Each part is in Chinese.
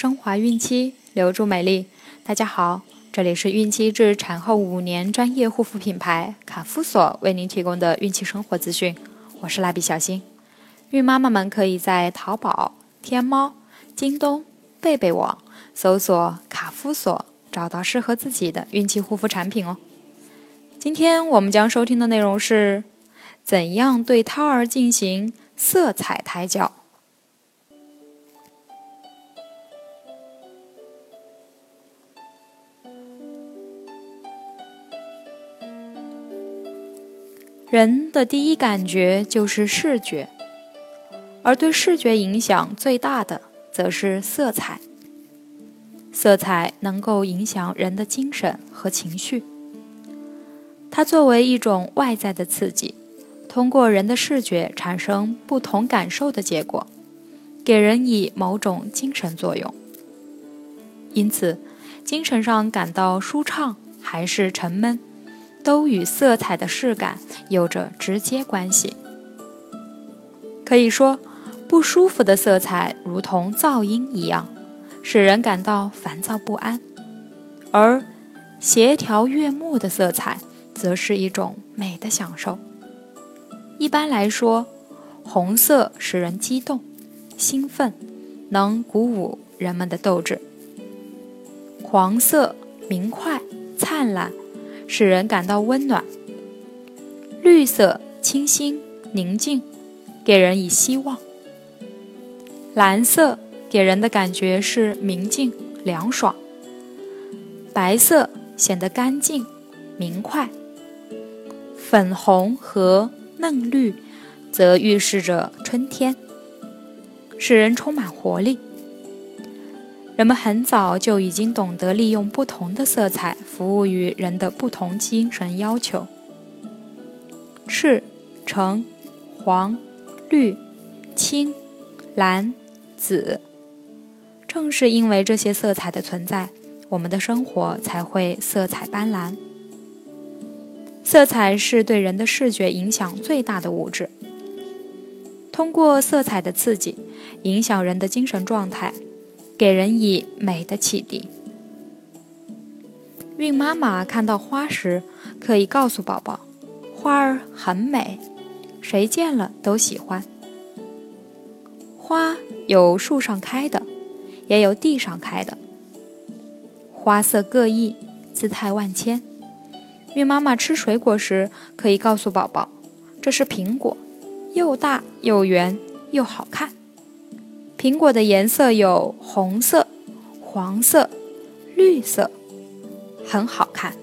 升华孕期，留住美丽。大家好，这里是孕期至产后五年专业护肤品牌卡夫索为您提供的孕期生活资讯。我是蜡笔小新。孕妈妈们可以在淘宝、天猫、京东、贝贝网搜索卡夫索，找到适合自己的孕期护肤产品哦。今天我们将收听的内容是：怎样对胎儿进行色彩胎教？人的第一感觉就是视觉，而对视觉影响最大的则是色彩。色彩能够影响人的精神和情绪。它作为一种外在的刺激，通过人的视觉产生不同感受的结果，给人以某种精神作用。因此，精神上感到舒畅还是沉闷。都与色彩的视感有着直接关系。可以说，不舒服的色彩如同噪音一样，使人感到烦躁不安；而协调悦目的色彩，则是一种美的享受。一般来说，红色使人激动、兴奋，能鼓舞人们的斗志；黄色明快、灿烂。使人感到温暖。绿色清新宁静，给人以希望。蓝色给人的感觉是明净凉爽。白色显得干净明快。粉红和嫩绿则预示着春天，使人充满活力。人们很早就已经懂得利用不同的色彩服务于人的不同精神要求。赤、橙、黄、绿、青、蓝、紫，正是因为这些色彩的存在，我们的生活才会色彩斑斓。色彩是对人的视觉影响最大的物质，通过色彩的刺激，影响人的精神状态。给人以美的启迪。孕妈妈看到花时，可以告诉宝宝：“花儿很美，谁见了都喜欢。”花有树上开的，也有地上开的，花色各异，姿态万千。孕妈妈吃水果时，可以告诉宝宝：“这是苹果，又大又圆又好看。”苹果的颜色有红色、黄色、绿色，很好看。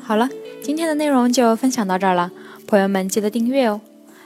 好了，今天的内容就分享到这儿了，朋友们记得订阅哦。